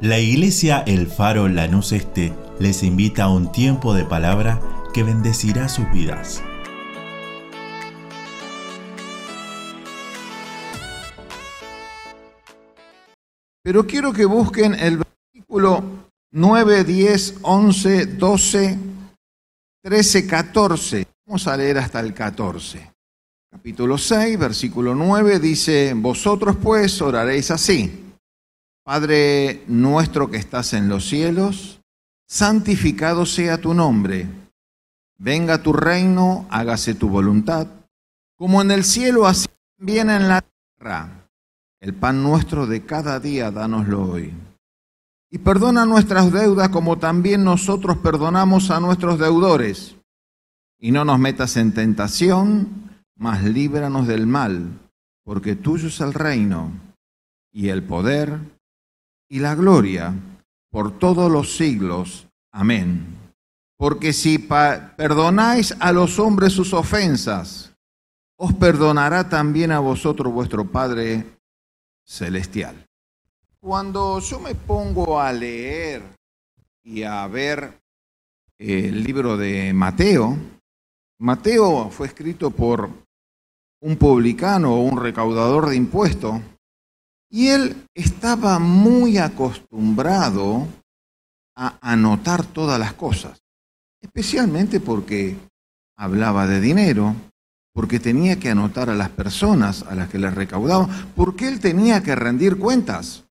La iglesia El Faro Lanús Este les invita a un tiempo de palabra que bendecirá sus vidas. Pero quiero que busquen el versículo 9, 10, 11, 12, 13, 14. Vamos a leer hasta el 14. Capítulo 6, versículo 9 dice, Vosotros pues oraréis así. Padre nuestro que estás en los cielos, santificado sea tu nombre. Venga tu reino, hágase tu voluntad, como en el cielo, así también en la tierra. El pan nuestro de cada día, dánoslo hoy. Y perdona nuestras deudas como también nosotros perdonamos a nuestros deudores. Y no nos metas en tentación, mas líbranos del mal, porque tuyo es el reino y el poder y la gloria por todos los siglos. Amén. Porque si perdonáis a los hombres sus ofensas, os perdonará también a vosotros vuestro Padre Celestial. Cuando yo me pongo a leer y a ver el libro de Mateo, Mateo fue escrito por un publicano o un recaudador de impuestos y él estaba muy acostumbrado a anotar todas las cosas, especialmente porque hablaba de dinero, porque tenía que anotar a las personas a las que le recaudaba, porque él tenía que rendir cuentas.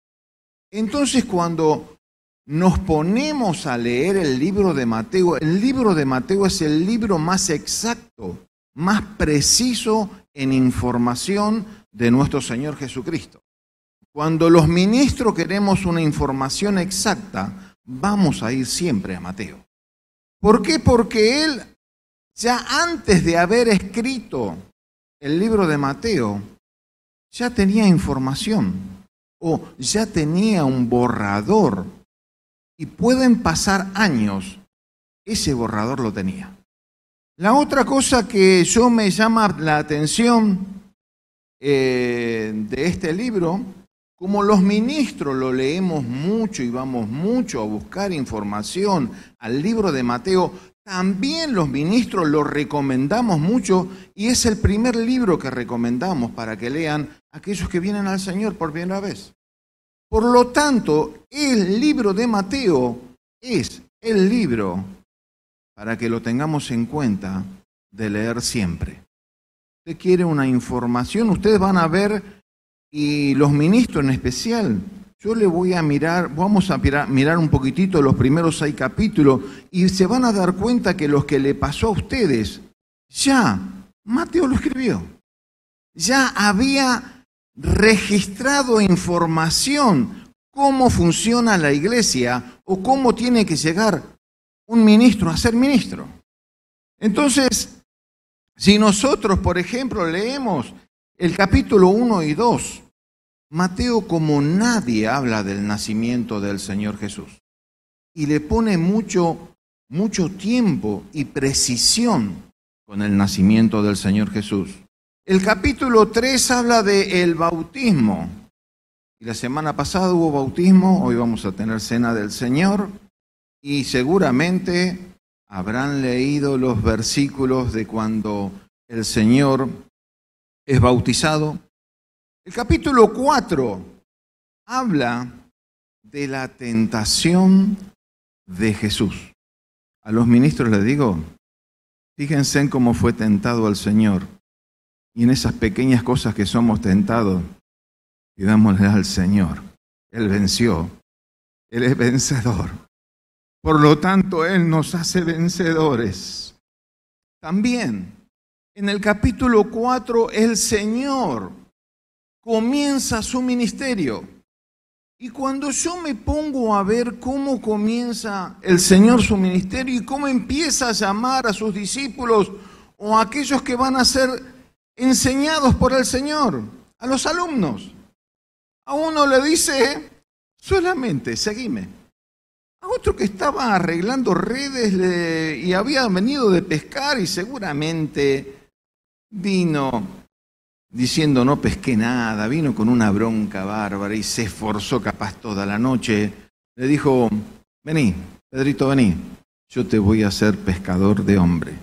Entonces cuando nos ponemos a leer el libro de Mateo, el libro de Mateo es el libro más exacto, más preciso en información de nuestro Señor Jesucristo. Cuando los ministros queremos una información exacta, vamos a ir siempre a Mateo. ¿Por qué? Porque él, ya antes de haber escrito el libro de Mateo, ya tenía información o ya tenía un borrador. Y pueden pasar años, ese borrador lo tenía. La otra cosa que yo me llama la atención eh, de este libro como los ministros lo leemos mucho y vamos mucho a buscar información al libro de Mateo, también los ministros lo recomendamos mucho y es el primer libro que recomendamos para que lean aquellos que vienen al Señor por primera vez. Por lo tanto, el libro de Mateo es el libro para que lo tengamos en cuenta de leer siempre. Usted quiere una información, ustedes van a ver y los ministros en especial. Yo le voy a mirar, vamos a mirar, un poquitito los primeros seis capítulos y se van a dar cuenta que los que le pasó a ustedes, ya Mateo lo escribió. Ya había registrado información cómo funciona la iglesia o cómo tiene que llegar un ministro a ser ministro. Entonces, si nosotros, por ejemplo, leemos el capítulo 1 y 2, Mateo como nadie habla del nacimiento del Señor Jesús y le pone mucho, mucho tiempo y precisión con el nacimiento del Señor Jesús. El capítulo 3 habla el bautismo. La semana pasada hubo bautismo, hoy vamos a tener cena del Señor y seguramente habrán leído los versículos de cuando el Señor es bautizado. El capítulo 4 habla de la tentación de Jesús. A los ministros les digo, fíjense en cómo fue tentado al Señor y en esas pequeñas cosas que somos tentados, pidámosle al Señor. Él venció, Él es vencedor. Por lo tanto, Él nos hace vencedores. También en el capítulo 4, el Señor comienza su ministerio. Y cuando yo me pongo a ver cómo comienza el Señor su ministerio y cómo empieza a llamar a sus discípulos o a aquellos que van a ser enseñados por el Señor, a los alumnos, a uno le dice, solamente seguime. A otro que estaba arreglando redes y había venido de pescar y seguramente vino diciendo no pesqué nada, vino con una bronca bárbara y se esforzó capaz toda la noche le dijo, vení, Pedrito, vení, yo te voy a hacer pescador de hombre.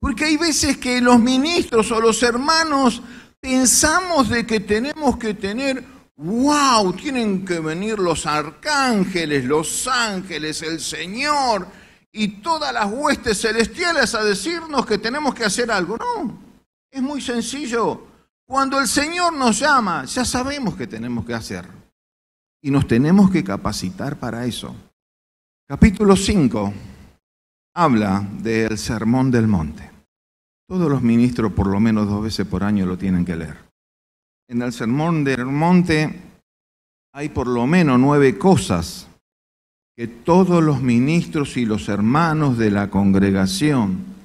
Porque hay veces que los ministros o los hermanos pensamos de que tenemos que tener, wow, tienen que venir los arcángeles, los ángeles, el Señor y todas las huestes celestiales a decirnos que tenemos que hacer algo. No, es muy sencillo. Cuando el Señor nos llama, ya sabemos que tenemos que hacer. Y nos tenemos que capacitar para eso. Capítulo 5 habla del Sermón del Monte. Todos los ministros por lo menos dos veces por año lo tienen que leer. En el Sermón del Monte hay por lo menos nueve cosas que todos los ministros y los hermanos de la congregación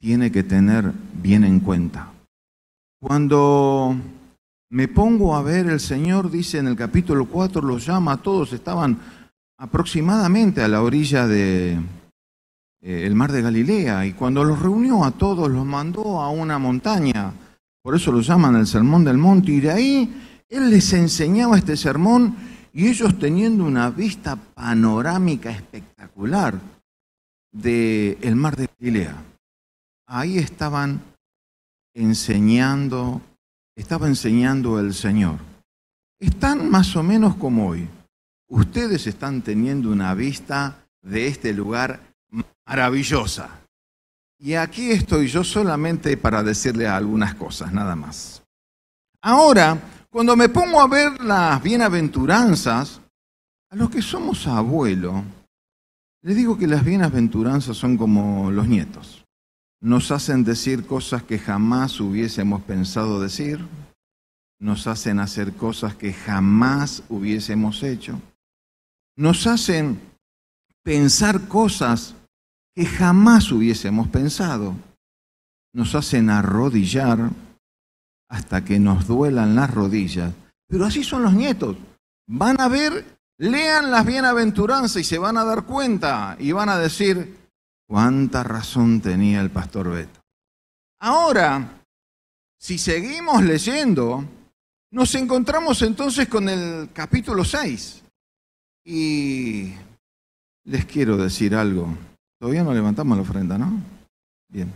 tienen que tener bien en cuenta. Cuando me pongo a ver, el Señor dice en el capítulo 4, los llama a todos, estaban aproximadamente a la orilla de, eh, el mar de Galilea, y cuando los reunió a todos, los mandó a una montaña, por eso lo llaman el Sermón del Monte, y de ahí él les enseñaba este sermón, y ellos teniendo una vista panorámica espectacular del el mar de Galilea, ahí estaban enseñando, estaba enseñando el Señor. Están más o menos como hoy. Ustedes están teniendo una vista de este lugar maravillosa. Y aquí estoy yo solamente para decirle algunas cosas, nada más. Ahora, cuando me pongo a ver las bienaventuranzas, a los que somos abuelo, les digo que las bienaventuranzas son como los nietos. Nos hacen decir cosas que jamás hubiésemos pensado decir, nos hacen hacer cosas que jamás hubiésemos hecho, nos hacen pensar cosas que jamás hubiésemos pensado. Nos hacen arrodillar hasta que nos duelan las rodillas. Pero así son los nietos. Van a ver, lean las bienaventuranzas y se van a dar cuenta y van a decir, cuánta razón tenía el pastor Beto. Ahora, si seguimos leyendo, nos encontramos entonces con el capítulo 6. Y les quiero decir algo. Todavía no levantamos la ofrenda, ¿no? Bien.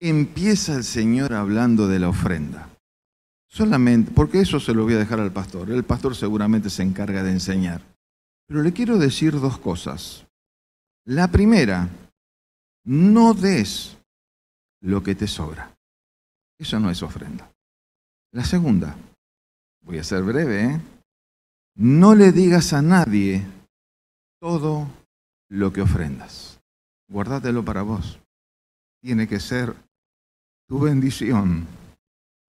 Empieza el Señor hablando de la ofrenda. Solamente, porque eso se lo voy a dejar al pastor. El pastor seguramente se encarga de enseñar. Pero le quiero decir dos cosas. La primera, no des lo que te sobra. Eso no es ofrenda. La segunda, voy a ser breve, ¿eh? no le digas a nadie todo lo que ofrendas guárdatelo para vos. Tiene que ser tu bendición,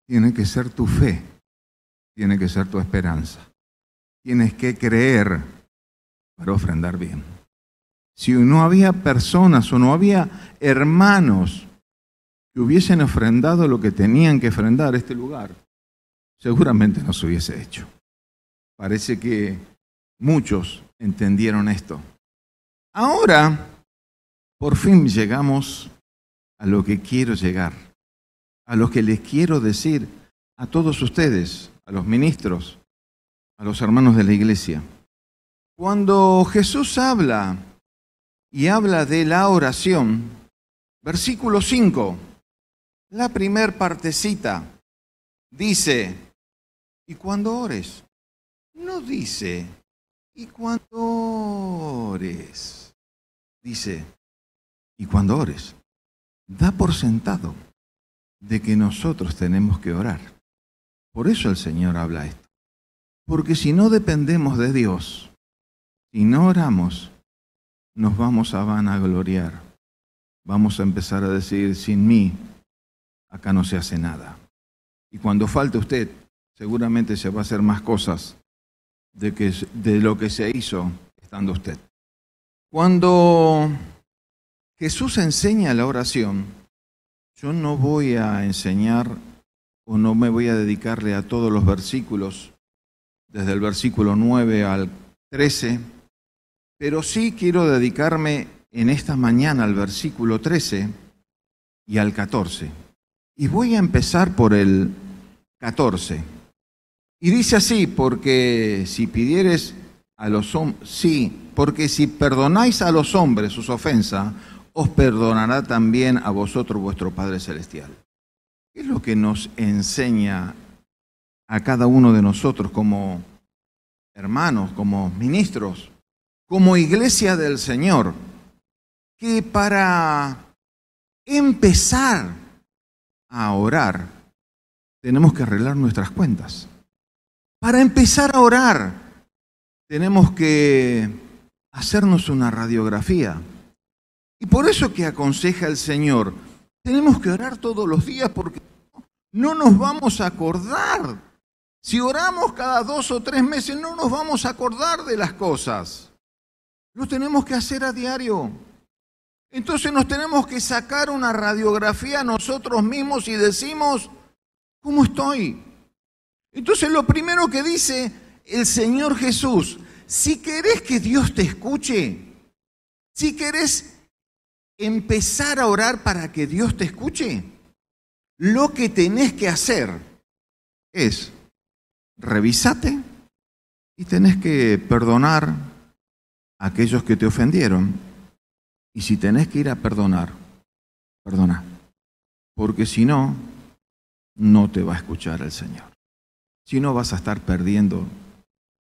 tiene que ser tu fe, tiene que ser tu esperanza. Tienes que creer para ofrendar bien. Si no había personas o no había hermanos que hubiesen ofrendado lo que tenían que ofrendar este lugar, seguramente no se hubiese hecho. Parece que muchos entendieron esto. Ahora, por fin llegamos a lo que quiero llegar, a lo que les quiero decir a todos ustedes, a los ministros, a los hermanos de la iglesia. Cuando Jesús habla y habla de la oración, versículo 5, la primer partecita, dice, y cuando ores, no dice, y cuando ores, dice, y cuando ores, da por sentado de que nosotros tenemos que orar. Por eso el Señor habla esto. Porque si no dependemos de Dios, si no oramos, nos vamos a vanagloriar. Vamos a empezar a decir, sin mí, acá no se hace nada. Y cuando falte usted, seguramente se va a hacer más cosas de, que, de lo que se hizo estando usted. Cuando Jesús enseña la oración. Yo no voy a enseñar o no me voy a dedicarle a todos los versículos, desde el versículo 9 al 13, pero sí quiero dedicarme en esta mañana al versículo 13 y al 14. Y voy a empezar por el 14. Y dice así, porque si pidieres a los hombres, sí, porque si perdonáis a los hombres sus ofensas, os perdonará también a vosotros vuestro Padre Celestial. ¿Qué es lo que nos enseña a cada uno de nosotros como hermanos, como ministros, como iglesia del Señor? Que para empezar a orar, tenemos que arreglar nuestras cuentas. Para empezar a orar, tenemos que hacernos una radiografía. Y por eso que aconseja el Señor, tenemos que orar todos los días porque no nos vamos a acordar. Si oramos cada dos o tres meses, no nos vamos a acordar de las cosas. Lo tenemos que hacer a diario. Entonces nos tenemos que sacar una radiografía nosotros mismos y decimos, ¿cómo estoy? Entonces lo primero que dice el Señor Jesús, si querés que Dios te escuche, si querés empezar a orar para que Dios te escuche, lo que tenés que hacer es revisate y tenés que perdonar aquellos que te ofendieron. Y si tenés que ir a perdonar, perdona. Porque si no, no te va a escuchar el Señor. Si no vas a estar perdiendo,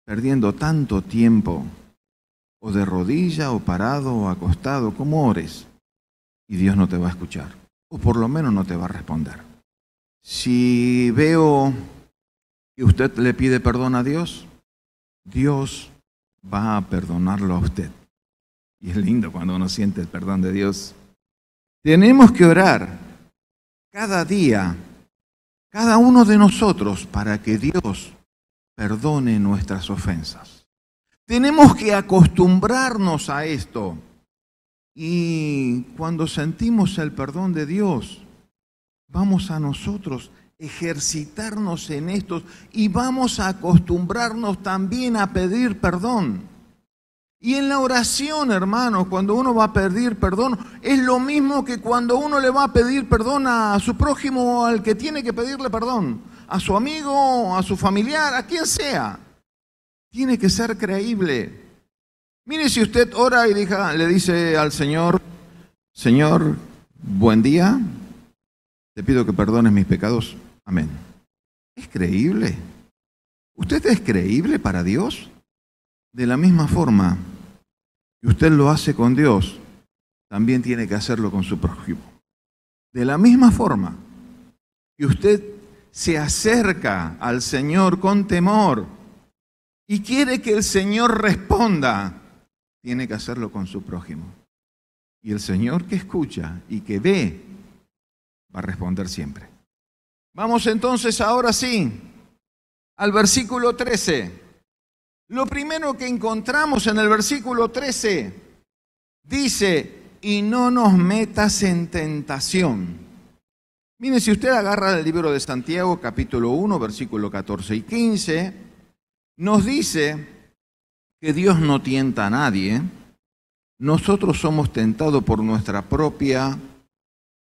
perdiendo tanto tiempo, o de rodilla, o parado, o acostado, como ores, y Dios no te va a escuchar, o por lo menos no te va a responder. Si veo que usted le pide perdón a Dios, Dios va a perdonarlo a usted. Y es lindo cuando uno siente el perdón de Dios. Tenemos que orar cada día cada uno de nosotros para que Dios perdone nuestras ofensas. Tenemos que acostumbrarnos a esto. Y cuando sentimos el perdón de Dios, vamos a nosotros ejercitarnos en esto y vamos a acostumbrarnos también a pedir perdón. Y en la oración, hermanos, cuando uno va a pedir perdón, es lo mismo que cuando uno le va a pedir perdón a su prójimo, al que tiene que pedirle perdón, a su amigo, a su familiar, a quien sea. Tiene que ser creíble. Mire si usted ora y le dice al Señor, Señor, buen día, te pido que perdones mis pecados. Amén. ¿Es creíble? ¿Usted es creíble para Dios? De la misma forma que usted lo hace con Dios, también tiene que hacerlo con su prójimo. De la misma forma que usted se acerca al Señor con temor y quiere que el Señor responda, tiene que hacerlo con su prójimo. Y el Señor que escucha y que ve, va a responder siempre. Vamos entonces ahora sí al versículo 13. Lo primero que encontramos en el versículo 13 dice, y no nos metas en tentación. Miren, si usted agarra el libro de Santiago, capítulo 1, versículo 14 y 15, nos dice que Dios no tienta a nadie, nosotros somos tentados por nuestra propia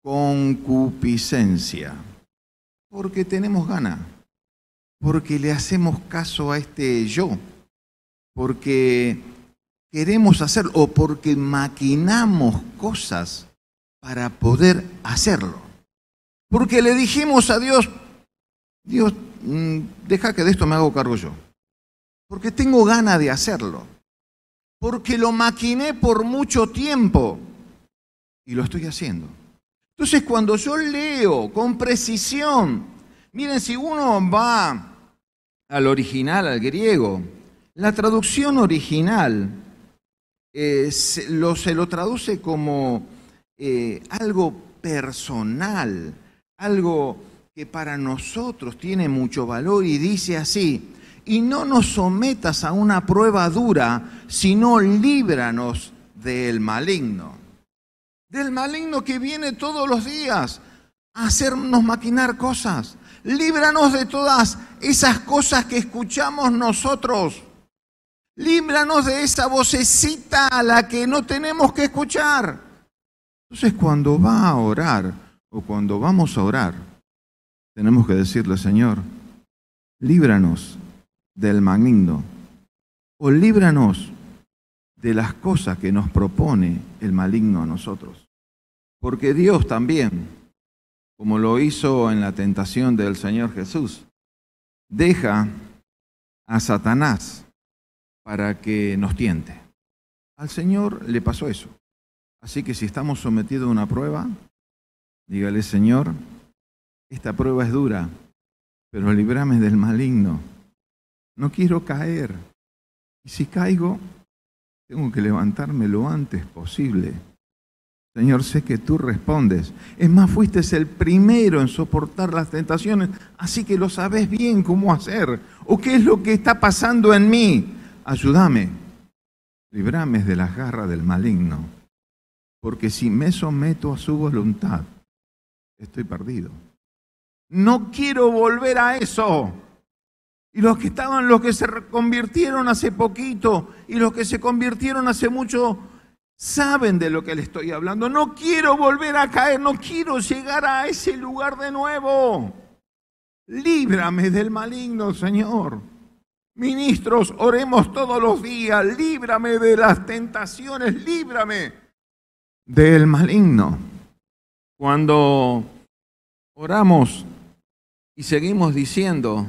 concupiscencia, porque tenemos gana, porque le hacemos caso a este yo porque queremos hacerlo o porque maquinamos cosas para poder hacerlo. Porque le dijimos a Dios, Dios, mm, deja que de esto me hago cargo yo. Porque tengo ganas de hacerlo. Porque lo maquiné por mucho tiempo y lo estoy haciendo. Entonces cuando yo leo con precisión, miren, si uno va al original, al griego, la traducción original eh, se, lo, traduce como eh, algo personal, algo que para nosotros tiene mucho valor y dice así, y no nos sometas a una prueba dura, sino líbranos del maligno. Del maligno que viene todos los días a hacernos maquinar cosas. Líbranos de todas esas cosas que escuchamos nosotros Líbranos de esa vocecita a la que no tenemos que escuchar. Entonces cuando va a orar o cuando vamos a orar, tenemos que decirle, Señor, líbranos del maligno. o líbranos de las cosas que nos propone el maligno a nosotros. Porque Dios también, como lo hizo en la tentación del Señor Jesús, deja a Satanás para que nos tiente. Al Señor le pasó eso. Así que si estamos sometidos a una prueba, dígale, Señor, esta prueba es dura, pero librame del maligno. No quiero caer. Y si caigo, tengo que levantarme lo antes posible. Señor, sé que tú respondes. Es más, fuiste el primero en soportar las tentaciones, así que lo sabes bien cómo hacer. ¿O qué es lo que está pasando en mí? Ayúdame. Librame de las garras del maligno. Porque si me someto a su voluntad, estoy perdido. No quiero volver a eso. Y los que estaban, los que se convirtieron hace poquito y los que se convirtieron hace mucho, saben de lo que le estoy hablando. No quiero volver a caer, no quiero llegar a ese lugar de nuevo. Líbrame del maligno, Señor. Ministros, oremos todos los días, líbrame de las tentaciones, líbrame del maligno. Cuando oramos y seguimos diciendo,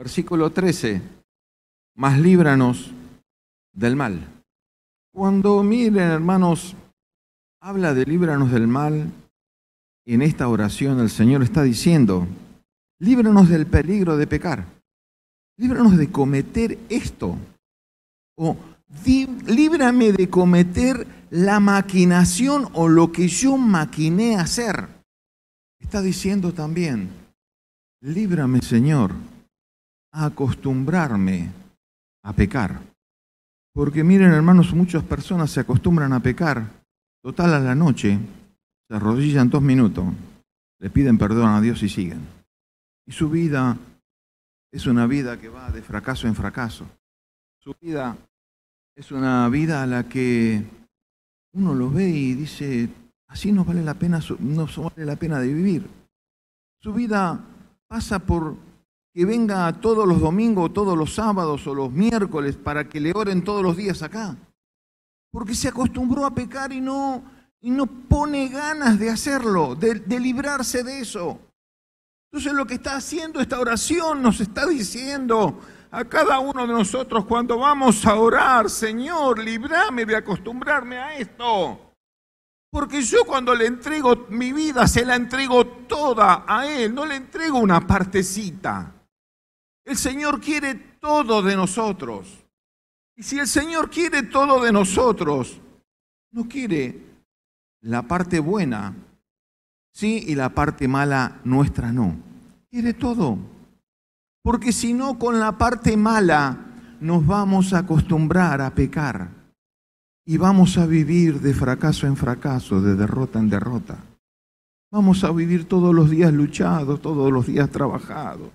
versículo 13, más líbranos del mal. Cuando miren, hermanos, habla de líbranos del mal, en esta oración el Señor está diciendo, líbranos del peligro de pecar, líbranos de cometer esto, o líbrame de cometer la maquinación o lo que yo maquiné hacer. Está diciendo también, líbrame Señor a acostumbrarme a pecar. Porque miren hermanos, muchas personas se acostumbran a pecar, total a la noche, se arrodillan dos minutos, le piden perdón a Dios y siguen. Y su vida es una vida que va de fracaso en fracaso. Su vida es una vida a la que uno lo ve y dice, así no vale la pena, no vale la pena de vivir. Su vida pasa por que venga todos los domingos, todos los sábados o los miércoles para que le oren todos los días acá. Porque se acostumbró a pecar y no, y no pone ganas de hacerlo, de, de librarse de eso. Entonces lo que está haciendo esta oración nos está diciendo a cada uno de nosotros cuando vamos a orar, Señor, librame de acostumbrarme a esto. Porque yo cuando le entrego mi vida, se la entrego toda a Él, no le entrego una partecita. El Señor quiere todo de nosotros. Y si el Señor quiere todo de nosotros, no quiere la parte buena, sí, y la parte mala nuestra no. Quiere todo. Porque si no, con la parte mala nos vamos a acostumbrar a pecar y vamos a vivir de fracaso en fracaso, de derrota en derrota. Vamos a vivir todos los días luchados, todos los días trabajados.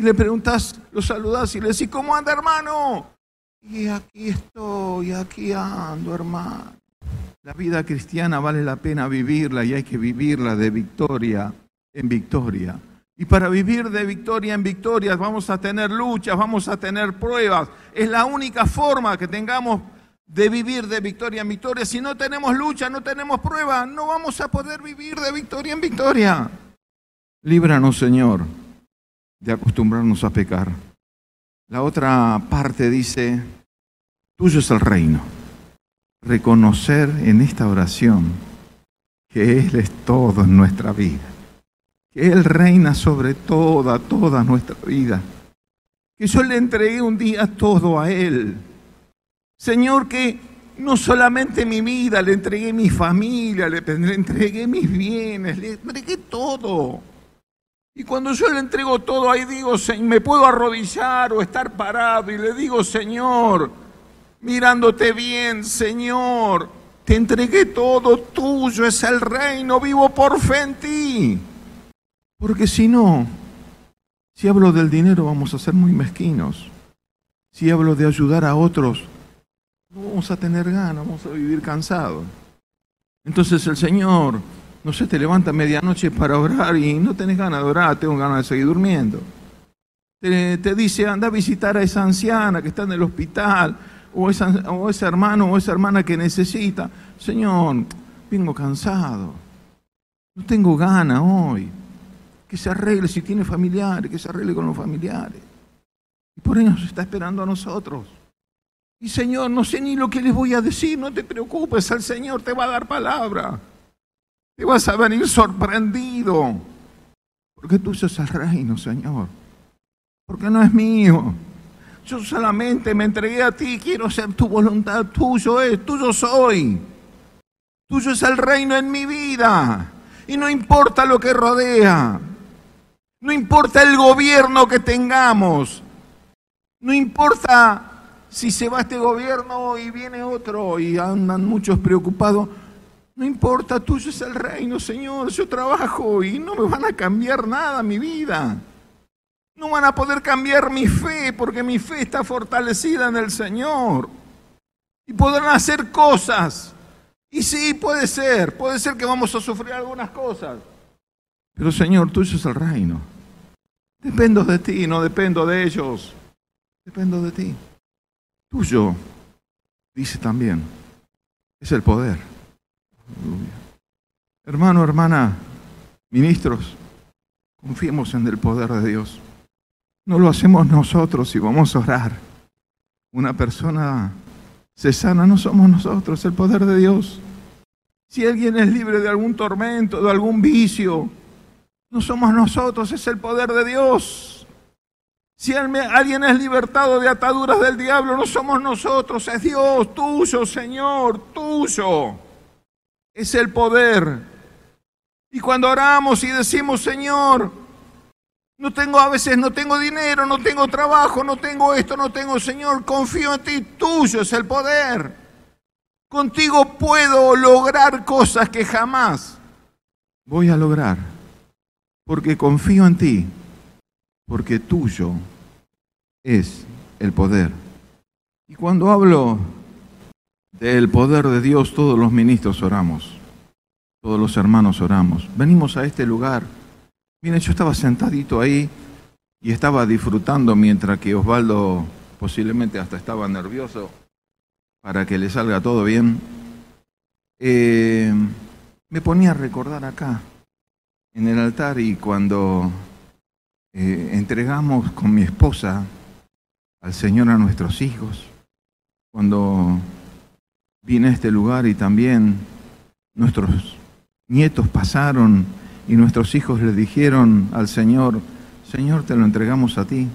Y le preguntas, lo saludás y le decís, ¿cómo anda hermano? Y aquí estoy, aquí ando hermano. La vida cristiana vale la pena vivirla y hay que vivirla de victoria en victoria. Y para vivir de victoria en victoria vamos a tener luchas, vamos a tener pruebas. Es la única forma que tengamos de vivir de victoria en victoria. Si no tenemos lucha, no tenemos prueba, no vamos a poder vivir de victoria en victoria. Líbranos, Señor de acostumbrarnos a pecar. La otra parte dice, tuyo es el reino. Reconocer en esta oración que Él es todo en nuestra vida. Que Él reina sobre toda, toda nuestra vida. Que yo le entregué un día todo a Él. Señor, que no solamente mi vida, le entregué mi familia, le, le entregué mis bienes, le entregué todo. Y cuando yo le entrego todo ahí digo, me puedo arrodillar o estar parado y le digo, Señor, mirándote bien, Señor, te entregué todo tuyo, es el reino, vivo por fe en ti. Porque si no, si hablo del dinero vamos a ser muy mezquinos. Si hablo de ayudar a otros, no vamos a tener ganas, vamos a vivir cansados. Entonces el Señor no sé, te levantas medianoche para orar y no tenés ganas de orar, tengo ganas de seguir durmiendo. te, dice, anda a visitar a esa anciana que está en el hospital, o, o ese hermano o esa hermana que necesita. Señor, vengo cansado, no tengo gana hoy. Que se arregle si tiene familiares, que se arregle con los familiares. Y por eso nos está esperando a nosotros. Y Señor, no sé ni lo que les voy a decir, no te preocupes, el Señor te va a dar palabra. Te vas a venir sorprendido. Porque tú sos el reino, Señor. Porque no es mío. Yo solamente me entregué a ti, quiero hacer tu voluntad, tuyo es, tuyo soy. Tuyo es el reino en mi vida. Y no importa lo que rodea. No importa el gobierno que tengamos. No importa si se va este gobierno y viene otro y andan muchos preocupados, no importa, tuyo es el reino, Señor, yo trabajo y no me van a cambiar nada mi vida. No van a poder cambiar mi fe porque mi fe está fortalecida en el Señor. Y podrán hacer cosas. Y sí, puede ser, puede ser que vamos a sufrir algunas cosas. Pero Señor, tuyo es el reino. Dependo de ti, no dependo de ellos. Dependo de ti. Tuyo, dice también, es el poder. Hermano, hermana, ministros, confiemos en el poder de Dios. No lo hacemos nosotros y vamos a orar. Una persona se sana, no somos nosotros, el poder de Dios. Si alguien es libre de algún tormento, de algún vicio, no somos nosotros, es el poder de Dios. Si alguien es libertado de ataduras del diablo, no somos nosotros, es Dios, tuyo, Señor, tuyo. Es el poder. Y cuando oramos y decimos, Señor, no tengo a veces, no tengo dinero, no tengo trabajo, no tengo esto, no tengo, Señor, confío en ti, tuyo es el poder. Contigo puedo lograr cosas que jamás voy a lograr, porque confío en ti porque tuyo es el poder. Y cuando hablo del poder de Dios, todos los ministros oramos, todos los hermanos oramos. Venimos a este lugar. Miren, yo estaba sentadito ahí y estaba disfrutando mientras que Osvaldo posiblemente hasta estaba nervioso para que le salga todo bien. Eh, me ponía a recordar acá, en el altar, y cuando eh, entregamos con mi esposa al Señor a nuestros hijos. Cuando vine a este lugar y también nuestros nietos pasaron y nuestros hijos le dijeron al Señor, Señor, te lo entregamos a ti.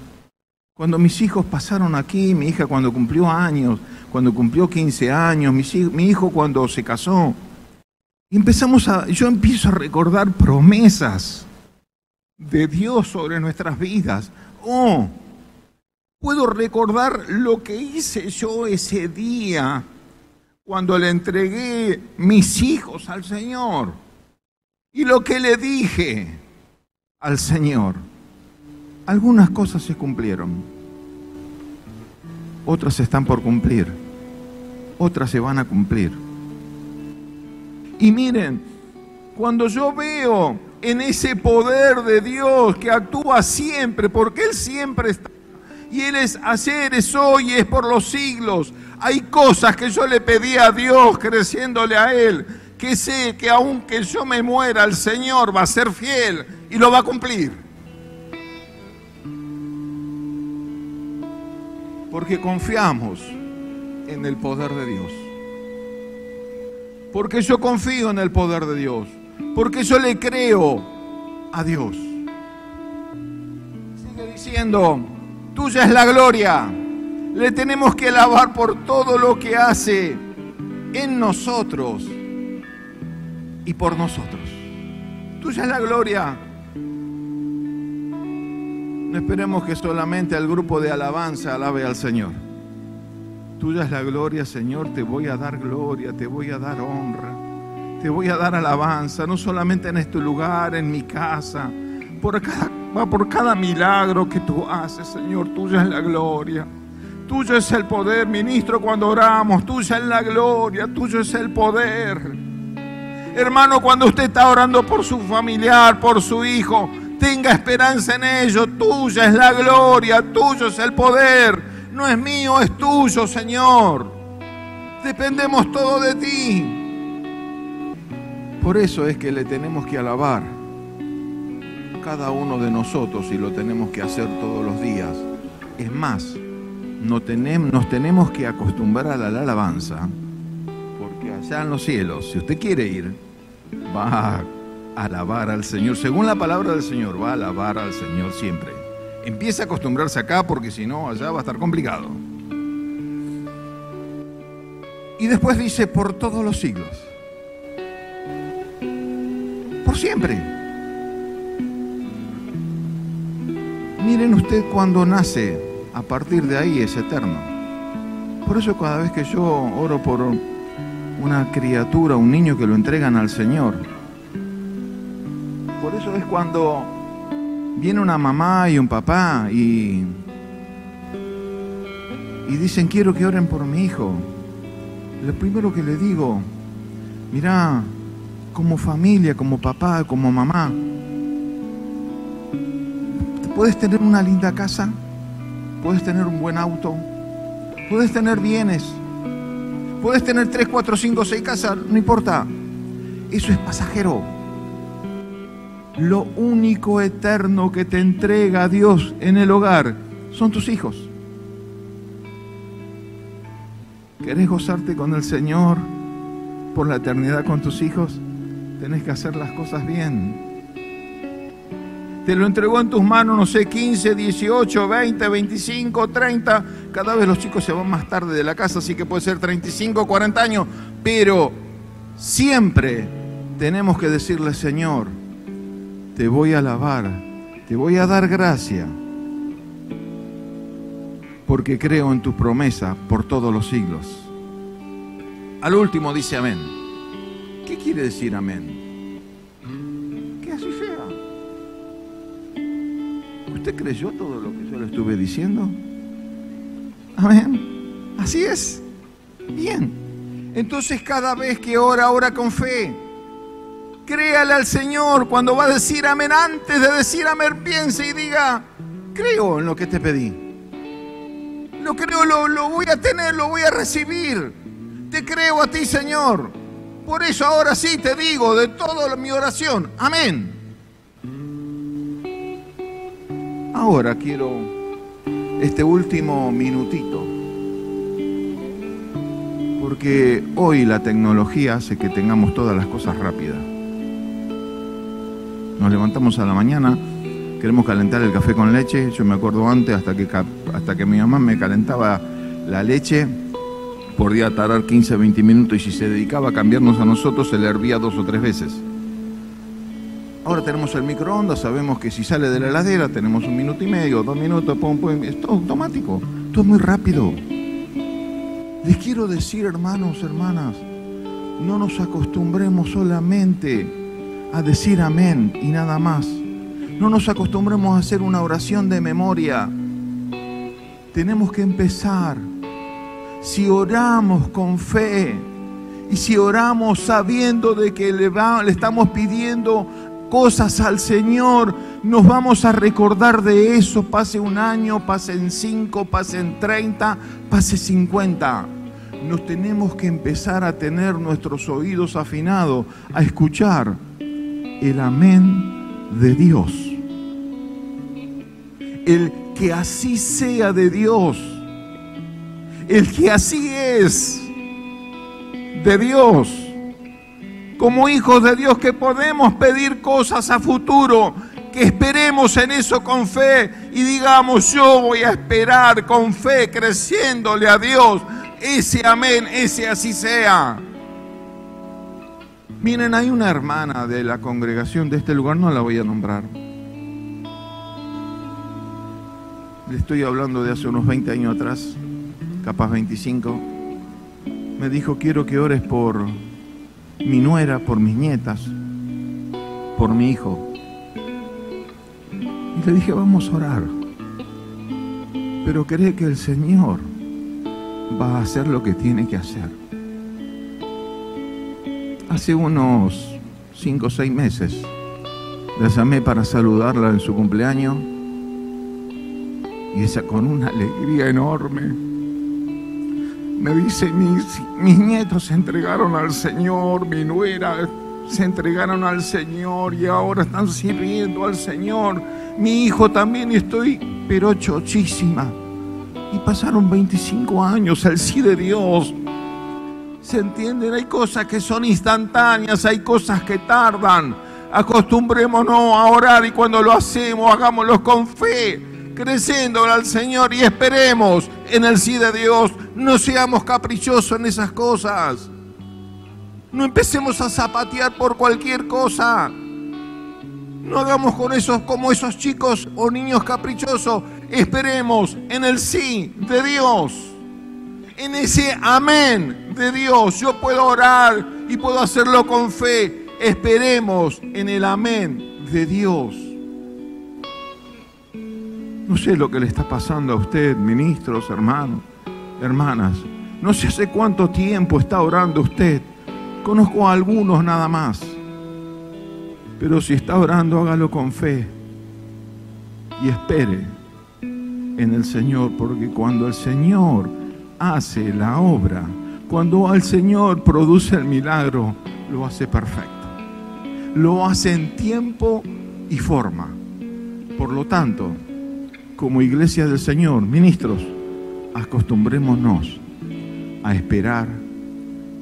Cuando mis hijos pasaron aquí, mi hija cuando cumplió años, cuando cumplió 15 años, mi hijo cuando se casó, empezamos a, yo empiezo a recordar promesas de Dios sobre nuestras vidas. Oh, puedo recordar lo que hice yo ese día cuando le entregué mis hijos al Señor y lo que le dije al Señor. Algunas cosas se cumplieron, otras están por cumplir, otras se van a cumplir. Y miren, cuando yo veo en ese poder de Dios que actúa siempre, porque Él siempre está. Y Él es ayer, es hoy, es por los siglos. Hay cosas que yo le pedí a Dios creciéndole a Él, que sé que aunque yo me muera, el Señor va a ser fiel y lo va a cumplir. Porque confiamos en el poder de Dios. Porque yo confío en el poder de Dios porque yo le creo a Dios. Sigue diciendo, tuya es la gloria. Le tenemos que alabar por todo lo que hace en nosotros y por nosotros. Tuya es la gloria. No esperemos que solamente el grupo de alabanza alabe al Señor. Tuya es la gloria, Señor. Te voy a dar gloria, te voy a dar honra. Te voy a dar alabanza, no solamente en este lugar, en mi casa, por cada, por cada milagro que tú haces, Señor. Tuya es la gloria. Tuyo es el poder, ministro, cuando oramos. Tuya es la gloria, tuyo es el poder. Hermano, cuando usted está orando por su familiar, por su hijo, tenga esperanza en ello. Tuya es la gloria, tuyo es el poder. No es mío, es tuyo, Señor. Dependemos todo de ti. Por eso es que le tenemos que alabar cada uno de nosotros y lo tenemos que hacer todos los días. Es más, nos tenemos que acostumbrar a la alabanza, porque allá en los cielos, si usted quiere ir, va a alabar al Señor. Según la palabra del Señor, va a alabar al Señor siempre. Empieza a acostumbrarse acá porque si no, allá va a estar complicado. Y después dice, por todos los siglos. Por siempre. Miren usted cuando nace, a partir de ahí es eterno. Por eso cada vez que yo oro por una criatura, un niño que lo entregan al Señor, por eso es cuando viene una mamá y un papá y, y dicen quiero que oren por mi hijo. Lo primero que le digo, mira, como familia, como papá, como mamá, puedes tener una linda casa, puedes tener un buen auto, puedes tener bienes, puedes tener tres, cuatro, cinco, seis casas, no importa. Eso es pasajero. Lo único eterno que te entrega Dios en el hogar son tus hijos. ¿Querés gozarte con el Señor por la eternidad con tus hijos? Tenés que hacer las cosas bien. Te lo entregó en tus manos, no sé, 15, 18, 20, 25, 30. Cada vez los chicos se van más tarde de la casa, así que puede ser 35, 40 años. Pero siempre tenemos que decirle, Señor, te voy a alabar, te voy a dar gracia, porque creo en tu promesa por todos los siglos. Al último dice amén. ¿Qué quiere decir amén? ¿Usted creyó todo lo que yo le estuve diciendo? Amén. Así es. Bien. Entonces cada vez que ora, ora con fe. Créale al Señor cuando va a decir amén. Antes de decir amén, piense y diga, creo en lo que te pedí. Lo creo, lo, lo voy a tener, lo voy a recibir. Te creo a ti, Señor. Por eso ahora sí te digo de toda mi oración, amén. Ahora quiero este último minutito, porque hoy la tecnología hace que tengamos todas las cosas rápidas. Nos levantamos a la mañana, queremos calentar el café con leche. Yo me acuerdo antes, hasta que, hasta que mi mamá me calentaba la leche, podía tardar 15, 20 minutos y si se dedicaba a cambiarnos a nosotros, se le hervía dos o tres veces. Ahora tenemos el microondas, sabemos que si sale de la heladera tenemos un minuto y medio, dos minutos, pum, pum, es todo automático, todo muy rápido. Les quiero decir, hermanos, hermanas, no nos acostumbremos solamente a decir amén y nada más. No nos acostumbremos a hacer una oración de memoria. Tenemos que empezar. Si oramos con fe y si oramos sabiendo de que le, le estamos pidiendo cosas al Señor, nos vamos a recordar de eso, pase un año, pasen cinco, pasen treinta, pase cincuenta. Nos tenemos que empezar a tener nuestros oídos afinados, a escuchar el amén de Dios. El que así sea de Dios. El que así es de Dios. Como hijos de Dios que podemos pedir cosas a futuro, que esperemos en eso con fe y digamos, yo voy a esperar con fe, creciéndole a Dios. Ese amén, ese así sea. Miren, hay una hermana de la congregación de este lugar, no la voy a nombrar. Le estoy hablando de hace unos 20 años atrás, capaz 25. Me dijo, quiero que ores por mi nuera, por mis nietas, por mi hijo. Y le dije, vamos a orar. Pero cree que el Señor va a hacer lo que tiene que hacer hace unos cinco o seis meses, La llamé para saludarla en su cumpleaños y ella con una alegría enorme me dice, mis, nietos se entregaron al Señor, mi nuera se entregaron al Señor y ahora están sirviendo al Señor. Mi hijo también estoy, pero chochísima. Y pasaron 25 años al sí de Dios. ¿Se entienden? Hay cosas que son instantáneas, hay cosas que tardan. Acostumbrémonos a orar y cuando lo hacemos, hagámoslo con fe, creciendo al Señor y esperemos en el sí de Dios. No seamos caprichosos en esas cosas. No empecemos a zapatear por cualquier cosa. No hagamos con esos como esos chicos o niños caprichosos. Esperemos en el sí de Dios. En ese amén de Dios. Yo puedo orar y puedo hacerlo con fe. Esperemos en el amén de Dios. No sé lo que le está pasando a usted, ministros, hermanos, hermanas. No sé hace cuánto tiempo está orando usted. Conozco a algunos nada más. Pero si está orando, hágalo con fe. Y espere en el Señor, porque cuando el Señor hace la obra, cuando el Señor produce el milagro, lo hace perfecto. Lo hace en tiempo y forma. Por lo tanto, como iglesia del Señor, ministros, acostumbrémonos a esperar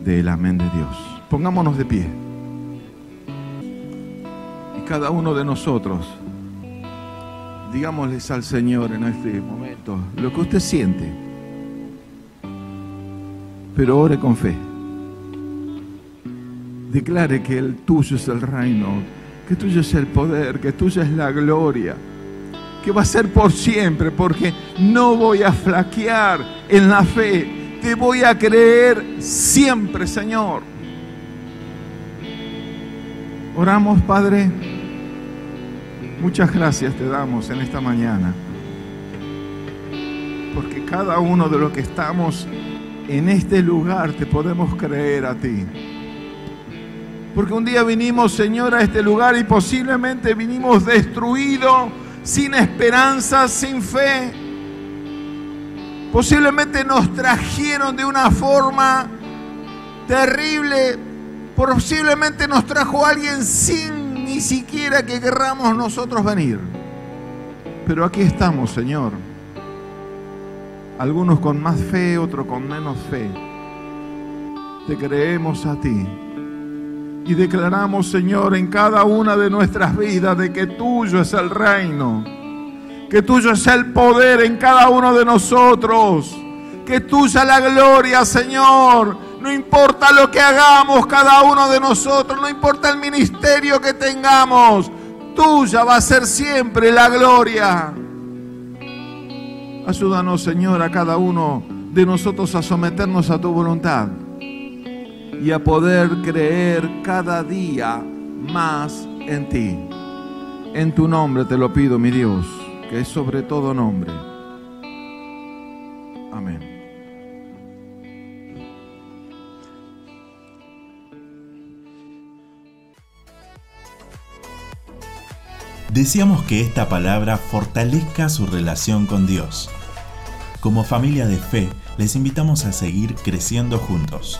del amén de Dios. Pongámonos de pie. Y cada uno de nosotros, digámosles al Señor en este momento lo que usted siente. Pero ore con fe. Declare que el tuyo es el reino, que tuyo es el poder, que tuya es la gloria, que va a ser por siempre, porque no voy a flaquear en la fe. Te voy a creer siempre, Señor. Oramos, Padre. Muchas gracias te damos en esta mañana. Porque cada uno de los que estamos en este lugar te podemos creer a ti. Porque un día vinimos, Señor, a este lugar y posiblemente vinimos destruidos, sin esperanza, sin fe. Posiblemente nos trajeron de una forma terrible, Posiblemente nos trajo alguien sin ni siquiera que querramos nosotros venir. Pero aquí estamos, Señor. Algunos con más fe, otros con menos fe. Te creemos a ti. Y declaramos, Señor, en cada una de nuestras vidas de que tuyo es el reino. Que tuyo es el poder en cada uno de nosotros. Que tuya la gloria, Señor no importa lo que hagamos cada uno de nosotros, no importa el ministerio que tengamos, tuya va a ser siempre la gloria. Ayúdanos, Señor, a cada uno de nosotros a someternos a tu voluntad y a poder creer cada día más en ti. En tu nombre te lo pido, mi Dios, que es sobre todo nombre. Amén. Deseamos que esta palabra fortalezca su relación con Dios. Como familia de fe, les invitamos a seguir creciendo juntos.